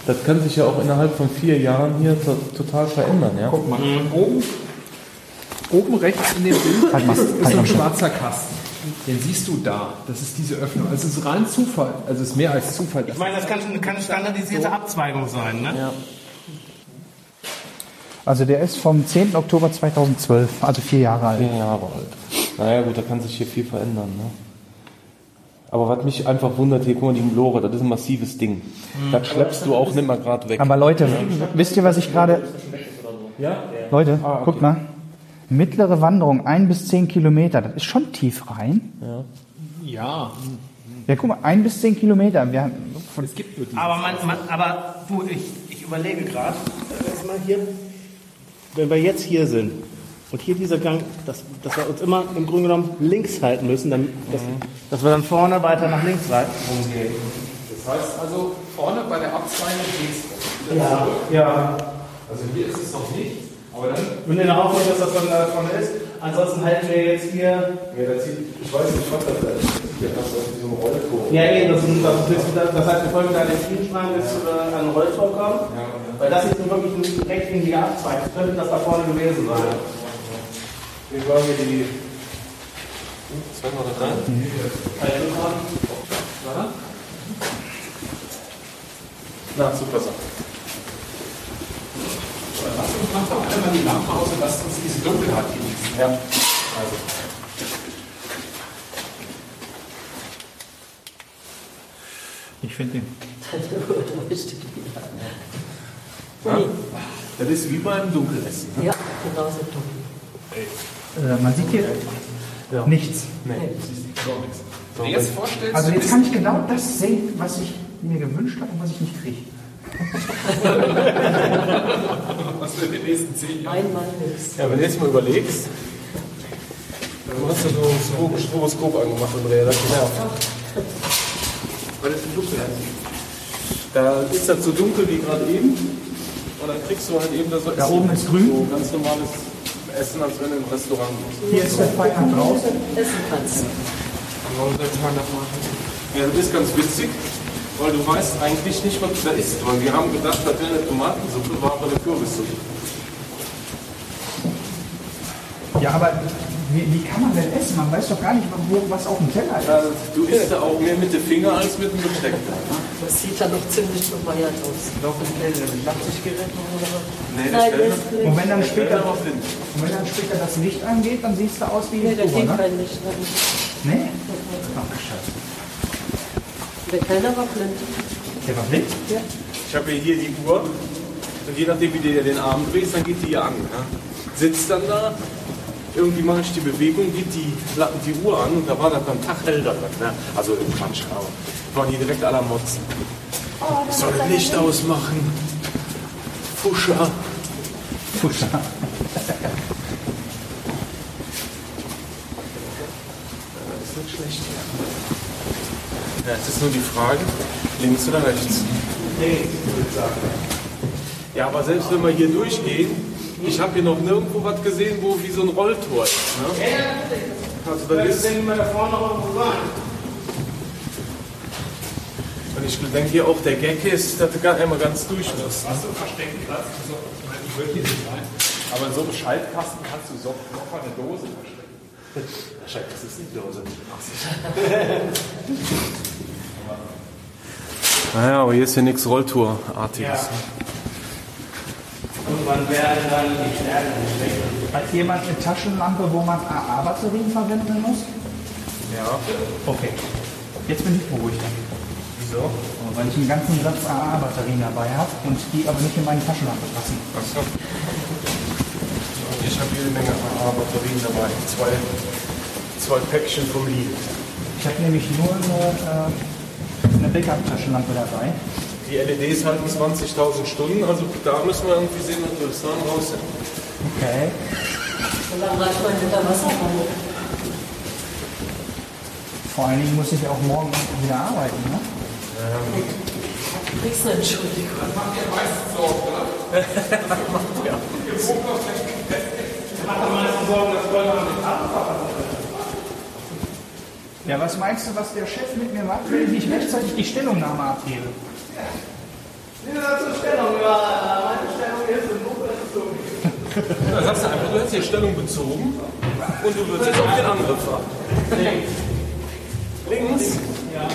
Das kann sich ja auch innerhalb von vier Jahren hier to total verändern, ja? Guck mal, oben, oben rechts in dem Bild Halt ist, ist halt ein schwarzer Kasten. Den siehst du da. Das ist diese Öffnung. Also es ist rein Zufall. Also es ist mehr als Zufall. Ich meine, das kann, kann eine standardisierte Abzweigung sein. Ne? Ja. Also der ist vom 10. Oktober 2012, also vier Jahre alt. Zehn Jahre alt. Naja gut, da kann sich hier viel verändern. Ne? Aber was mich einfach wundert, hier, guck mal, die Lore, das ist ein massives Ding. Das schleppst du auch nicht mal gerade weg. Aber Leute, wisst ihr, was ich gerade... Ja? Leute, guckt mal. Mittlere Wanderung, ein bis zehn Kilometer, das ist schon tief rein. Ja, Ja, guck mal, ein bis zehn Kilometer. Wir haben von, es gibt nur die. Aber, man, man, aber du, ich, ich überlege gerade, erstmal hier, wenn wir jetzt hier sind und hier dieser Gang, dass, dass wir uns immer im Grunde genommen links halten müssen, dann, dass, dass wir dann vorne weiter nach links rumgehen. Das heißt also, vorne bei der Abzweigung geht's. Ja, ja. Also hier ist es noch nicht, aber dann. Wenn ihr noch aufpasst, dass das dann da vorne ist. Ansonsten halten wir jetzt hier. Ja, das sieht, ich weiß nicht, was das ist. Das ja so. Ja, eben, das, das, ist- das heißt, wir folgen da den Schienenstrang, bis wir an den Rolltor kommen. Weil das ist nun wirklich ein rechtwinkliger Abzweig. Könnte das da vorne gewesen sein. Wie war hier die. Zwei mal da rein? Na, super Sache. Mach doch einmal die Lampe aus und lasst uns diese Dunkelheit genießen. Ja. Also. ich finde den. Das ist wie beim Dunkelessen. Ja, genauso dunkel. Äh, man sieht hier nichts. Wenn ihr jetzt vorstellst, Also du jetzt kann ich genau das sehen, was ich mir gewünscht habe und was ich nicht kriege. was wir in den nächsten zehn Jahren. Ein Mann höchst. Ja, wenn du jetzt mal überlegst, du hast ja so ein Stro- Stroboskop angemacht, Andrea, das nervt. Weil das so dunkel ist. Da ist das so dunkel wie gerade eben und dann kriegst du halt eben da so Da oben ist grün. So ganz normales Essen, als wenn du im Restaurant bist. Hier ist der Feier draußen. Essen kannst. Ja, das ist ganz witzig, weil du weißt eigentlich nicht, was da ist. Weil wir haben gedacht, das wäre eine Tomatensuppe, war aber eine Kürbissuppe. Ja, aber wie, wie kann man denn essen? Man weiß doch gar nicht, wo, was auf dem Teller ist. Ja, du isst ja auch mehr mit den Fingern als mit dem Besteck. Das sieht dann noch ziemlich bescheuert aus. Nee, Nein, der ist blind. Und wenn dann später, darauf hin. und wenn dann später das Licht angeht, dann siehst du aus wie Nee, ein der Pulver, geht ne? kein Licht rein. Nee? Ach, scheiße. Der Kellner war blind. Der war blind? Ja. Ich habe ja hier die Uhr und je nachdem, wie du den Arm drehst, dann geht die hier an. Ja? Sitzt dann da, irgendwie mache ich die Bewegung, geht die, die Uhr an und da war das beim Tag hell da drin. Ne? Also im Quatsch, aber waren die direkt aller Motzen. Ich soll Licht ausmachen. Fuscher. Fuscher. Das ist nicht schlecht. Ja, es ist nur die Frage, links oder rechts? Würde ich sagen. Ja, aber selbst wenn wir hier durchgehen, ich habe hier noch nirgendwo was gesehen, wo wie so ein Rolltor ist. Ne? Also da ist, da vorne irgendwo sein. und ich denke hier auch, der Gag ist, dass du gar einmal ganz durch musst. Hast du einen versteckten Platz? Also, ich meine, ich würde hier nicht rein. Aber in so einem Schaltkasten kannst du so noch mal eine Dose verstecken. Scheiße, das ist die Dose. Naja, aber hier ist ja nichts Rolltour-artiges. Und man werde dann die Sterne nicht schlechter. Hat jemand eine Taschenlampe, wo man AA-Batterien verwenden muss? Ja. Okay. Jetzt bin ich beruhigt. Wieso? Weil ich einen ganzen Satz AA-Batterien dabei habe und die aber nicht in meine Taschenlampe passen. Achso. Ich habe jede Menge AA-Batterien dabei. Zwei, zwei Päckchen vom Lidl. Ich habe nämlich nur eine, äh, eine Backup-Taschenlampe dabei. Die LEDs halten 20.000 Stunden, also da müssen wir irgendwie sehen, dass wir das dann raus sind. Okay. Und dann reicht man mit der Wasserpfanne. Vor allen Dingen muss ich auch morgen wieder arbeiten. Ne? Du kriegst eine Entschuldigung. Macht am meisten Sorgen, dass Leute an den Abfahrt Ja, was meinst du, was der Chef mit mir macht, wenn ich nicht rechtzeitig die Stellungnahme abgebe? Ja, zur Stellung, ja, meine Stellung ist im Buch, das ist so. Da sagst du einfach, du hast hier Stellung bezogen und du würdest jetzt auf den Angriff fahren. Links. Links? Ja,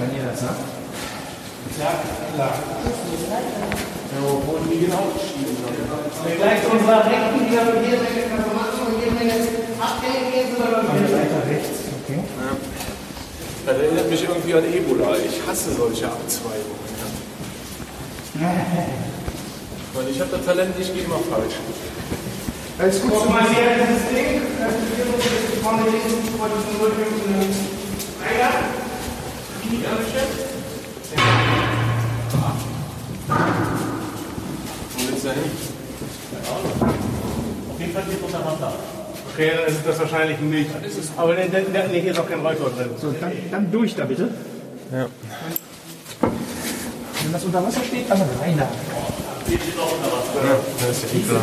wenn ihr das sagt. Ja, klar. wo die genau geschieden haben. Gleich zu unserer Rechten, die wir hier Menge Informationen und hier Menge Abgänge gehen, sind wir Weiter rechts. Das erinnert mich irgendwie an Ebola. Ich hasse solche Abzweigungen. Ja. Weil ich habe das Talent, ich gehe immer falsch. Alles gut. Guck mal hier, dieses Ding, das ist hier so, das ist vorne links vor diesem 015 Eingang. Die angestellt. Wo willst du hin? Auf jeden Fall steht untereinander. Okay, dann ist das wahrscheinlich ein Milch. Aber der, der, der, nee, hier ist auch kein Rolltor drin. So, dann, dann durch da bitte. Ja. Wenn das unter Wasser steht, dann rein da. Ja, das ist ja klar.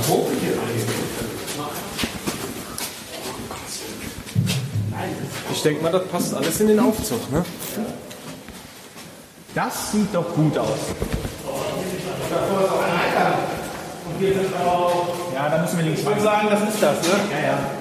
Ich denke mal, das passt alles in den Aufzug, ne? Das sieht doch gut aus. Ja, da müssen wir links Ich würde sagen, das ist das, ne? Ja, ja.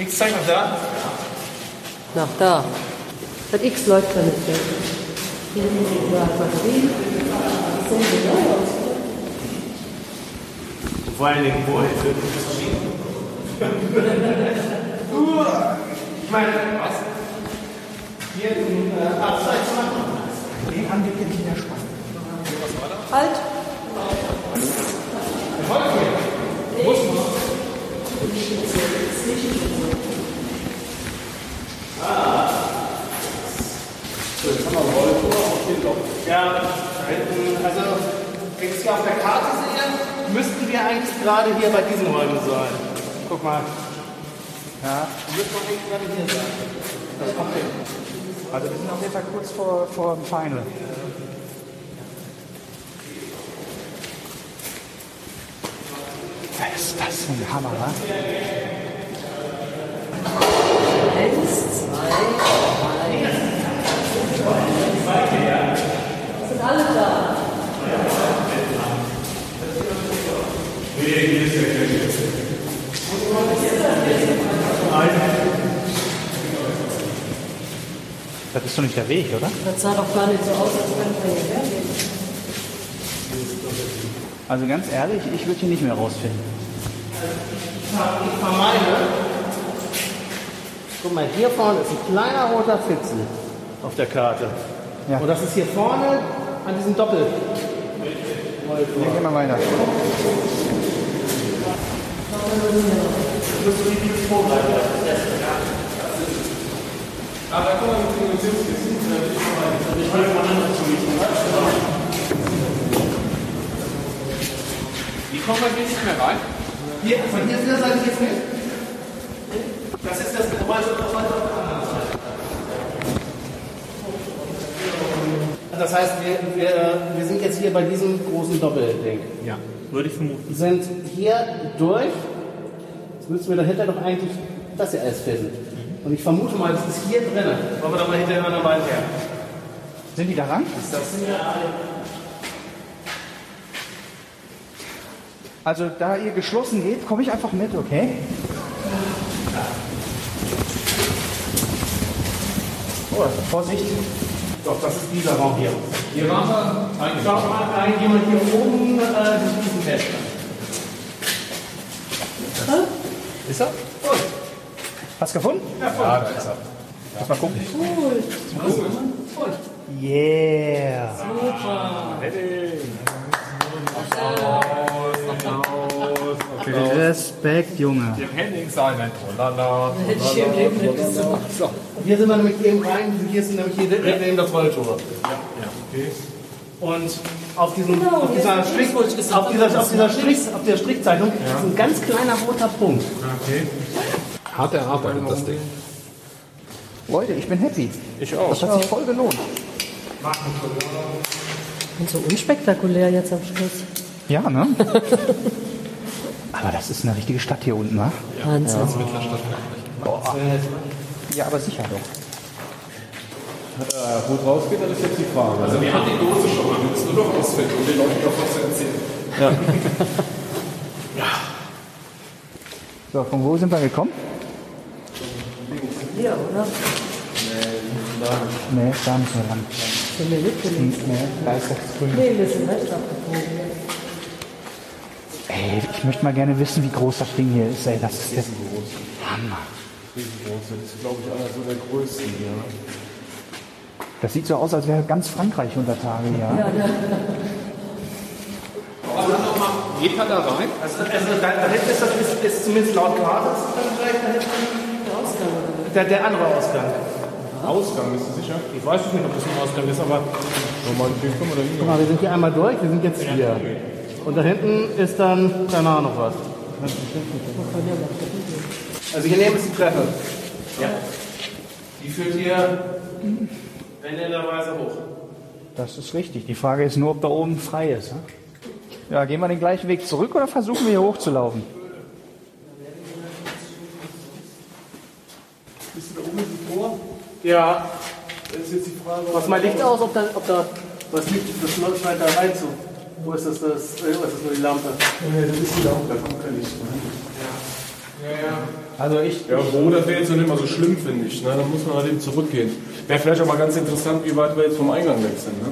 X zeigt noch da. Nach da. Das X läuft da nicht. weg. Hier. Das wir geil aus. Vor allen Dingen, wo Ich meine, was? Hier im äh, Abseits machen. Den haben wir hier nicht mehr spannend. Halt! Ja, da hinten, also, wenn ich es hier auf der Karte sehe, müssten wir eigentlich gerade hier bei diesen Räumen sein. Guck mal. Ja, Wir müssten eigentlich gerade hier sein. das kommt hin. Also wir sind auf jeden Fall kurz vor, vor dem Final. Was ist das für ein Hammer, wa? Eins, zwei, drei. Sind alle da? Das ist doch nicht der Weg, oder? Das sah doch gar nicht so aus, als wenn wir hierher gehen. Also ganz ehrlich, ich würde hier nicht mehr rausfinden. Ich vermeide. Guck mal, hier vorne ist ein kleiner roter Fitzel auf der Karte. Ja. Und das ist hier vorne an diesem Doppel. Dann gehen wir weiter. Aber guck mal, mit dem Sitzkissen. Wie kommen wir hier nicht mehr rein? Hier, von hier dieser Seite geht's nicht. Das ist das. Das heißt, wir, wir, wir sind jetzt hier bei diesem großen Doppelding. Ja, würde ich vermuten. Sind hier durch. Jetzt müssten wir dahinter doch eigentlich das hier alles finden. Und ich vermute mal, das ist hier drin. Wollen wir doch mal hinter den anderen beiden her. Sind die da ran? Also da ihr geschlossen geht, komme ich einfach mit, okay? Oh, Vorsicht. Doch, das ist dieser Raum hier. Hier waren wir eigentlich. Schau mal, da jemand hier oben äh, die Füßen fest. Ist er? Hast du gefunden? Ja, da ist er. Lass mal gucken. Cool. Yeah. Respekt, Junge. Dem Henning seinen Trolala. Hätte ich im Leben nicht gesagt. So. Hier sind wir nämlich eben rein, hier ist nämlich hier direkt neben das Rolltor. Ja, okay. Und auf, diesem, Genau, auf dieser, Strich, ich auf dieser, auf dieser, Strich, auf der Strichzeichnung ist ein ganz kleiner roter Punkt. Okay. Hart erarbeitet, das Ding. Leute, ich bin happy. Ich auch. Das hat sich voll gelohnt. Und so unspektakulär jetzt am Schluss. Ja, ne? aber das ist eine richtige Stadt hier unten, wa? Wahnsinn. Boah. Ja, aber sicher doch. Äh, wo draus geht, das ist jetzt die Frage. Also wir haben die Dose schon mal, wir müssen nur noch ausfinden, um den Leuten noch was zu erzählen. So, von wo sind wir gekommen? Hier, oder? Nee, da müssen wir lang. Mitgelegt? Nee, da ist das grün. Nee, wir sind rechts abgebogen. Ey, ich möchte mal gerne wissen, wie groß das Ding hier ist. Ey, das ist der Hammer. Riesengroß, das ist, glaube ich, einer so der größten hier. Das sieht so aus, als wäre ganz Frankreich unter Tage hier. Geht man da rein? Also, also da, da hinten ist, das, ist, ist zumindest laut Karte ist dann gleich da hinten Der Ausgang. der, der andere Ausgang. Ausgang, bist du sicher? Ich weiß nicht, ob das ein Ausgang ist, aber guck mal, wir sind hier einmal durch, wir sind jetzt hier. Und da hinten ist dann, keine Ahnung was. Also hier neben ist die Treppe. Ja. Die führt hier wendenderweise hoch. Das ist richtig. Die Frage ist nur, ob da oben frei ist. ne? Ja, gehen wir den gleichen Weg zurück oder versuchen wir hier hochzulaufen? Bist du da oben im Tor? Ja. Das ist jetzt die Frage. Was mal Licht aus, ob da, ob da was liegt, das läuft scheint da rein zu. Wo ist das, das, äh, was ist nur die Lampe? Ja, das ist die Lampe, da kommt kein Licht rein. Also ich, Ja, wo, das wäre jetzt noch nicht mal so schlimm, finde ich. Ne? Da muss man halt eben zurückgehen. Wäre vielleicht auch mal ganz interessant, wie weit wir jetzt vom Eingang weg sind. Ne?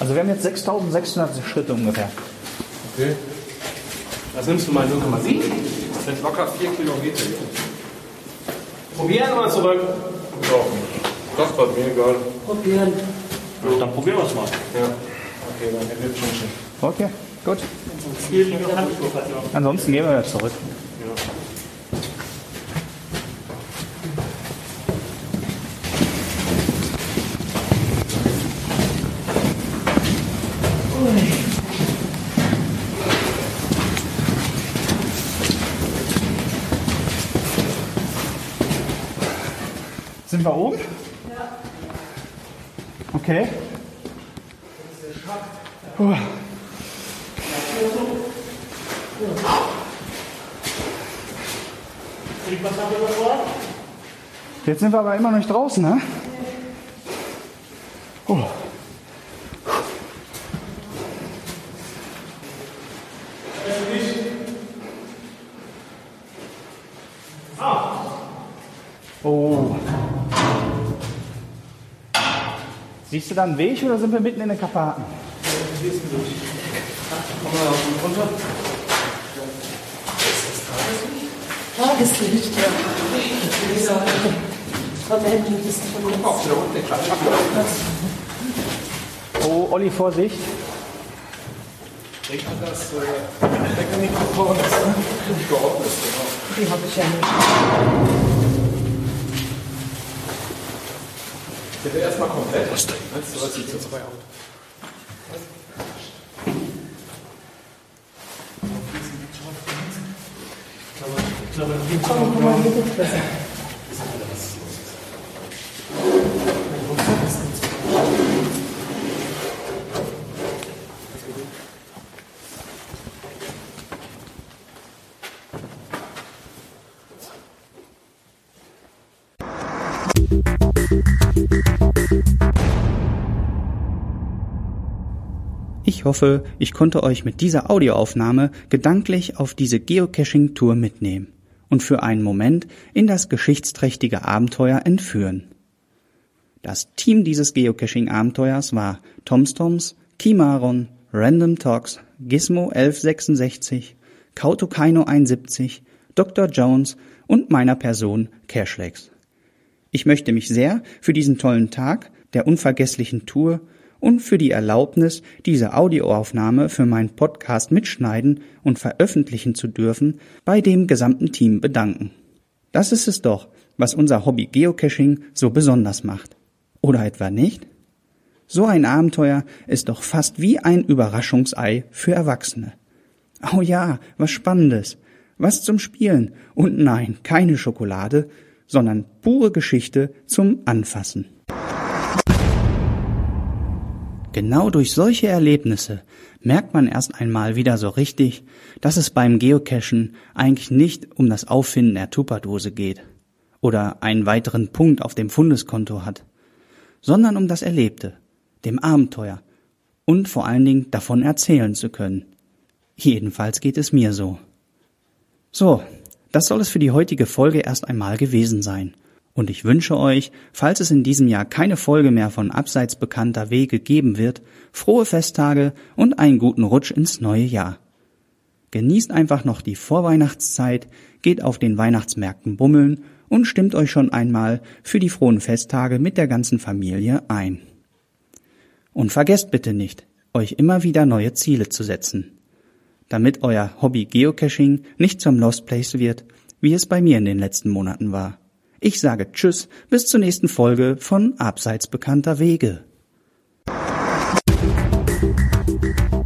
also wir haben jetzt 6600 Schritte ungefähr. Okay. Was nimmst du mal 0,7? Das sind locker vier Kilometer. Probieren oder zurück? Laufen. Das war mir egal. Probieren. Dann probieren wir es mal. Ja. Okay, dann hätte schon schon. Okay, gut. Ansonsten gehen wir wieder zurück. Sind wir oben? Okay. Jetzt sind wir aber immer noch nicht draußen, ne? Oh. Siehst du da einen Weg oder sind wir mitten in den Karpaten? Tageslicht, ja. Am Ende ist von uns. Oh, Olli, Vorsicht. Das äh, Deckermikrofon ist nicht geordnet. Die habe ich ja nicht. Bitte erstmal komplett. Was denn? Meinst du, was sieht so zwei aus? Komm, komm mal hier besser. Ich hoffe, ich konnte euch mit dieser Audioaufnahme gedanklich auf diese Geocaching-Tour mitnehmen und für einen Moment in das geschichtsträchtige Abenteuer entführen. Das Team dieses Geocaching-Abenteuers war TomStoms, Kimaron, Random Talks, Gizmo 1166, Kautokeino 71, Dr. Jones und meiner Person Cashlex. Ich möchte mich sehr für diesen tollen Tag der unvergesslichen Tour und für die Erlaubnis, diese Audioaufnahme für meinen Podcast mitschneiden und veröffentlichen zu dürfen, bei dem gesamten Team bedanken. Das ist es doch, was unser Hobby Geocaching so besonders macht. Oder etwa nicht? So ein Abenteuer ist doch fast wie ein Überraschungsei für Erwachsene. Oh ja, was Spannendes, was zum Spielen und nein, keine Schokolade, sondern pure Geschichte zum Anfassen. Genau durch solche Erlebnisse merkt man erst einmal wieder so richtig, dass es beim Geocachen eigentlich nicht um das Auffinden der Tupperdose geht oder einen weiteren Punkt auf dem Fundeskonto hat, sondern um das Erlebte, dem Abenteuer und vor allen Dingen davon erzählen zu können. Jedenfalls geht es mir so. So, das soll es für die heutige Folge erst einmal gewesen sein. Und ich wünsche euch, falls es in diesem Jahr keine Folge mehr von abseits bekannter Wege geben wird, frohe Festtage und einen guten Rutsch ins neue Jahr. Genießt einfach noch die Vorweihnachtszeit, geht auf den Weihnachtsmärkten bummeln und stimmt euch schon einmal für die frohen Festtage mit der ganzen Familie ein. Und vergesst bitte nicht, euch immer wieder neue Ziele zu setzen, damit euer Hobby Geocaching nicht zum Lost Place wird, wie es bei mir in den letzten Monaten war. Ich sage Tschüss, bis zur nächsten Folge von Abseits bekannter Wege.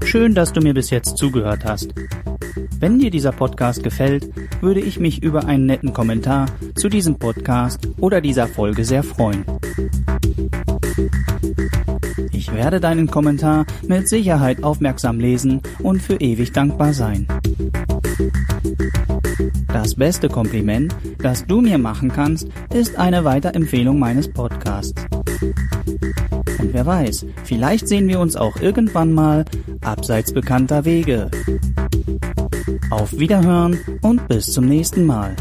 Schön, dass du mir bis jetzt zugehört hast. Wenn dir dieser Podcast gefällt, würde ich mich über einen netten Kommentar zu diesem Podcast oder dieser Folge sehr freuen. Ich werde deinen Kommentar mit Sicherheit aufmerksam lesen und für ewig dankbar sein. Das beste Kompliment, das du mir machen kannst, ist eine Weiterempfehlung meines Podcasts. Und wer weiß, vielleicht sehen wir uns auch irgendwann mal abseits bekannter Wege. Auf Wiederhören und bis zum nächsten Mal.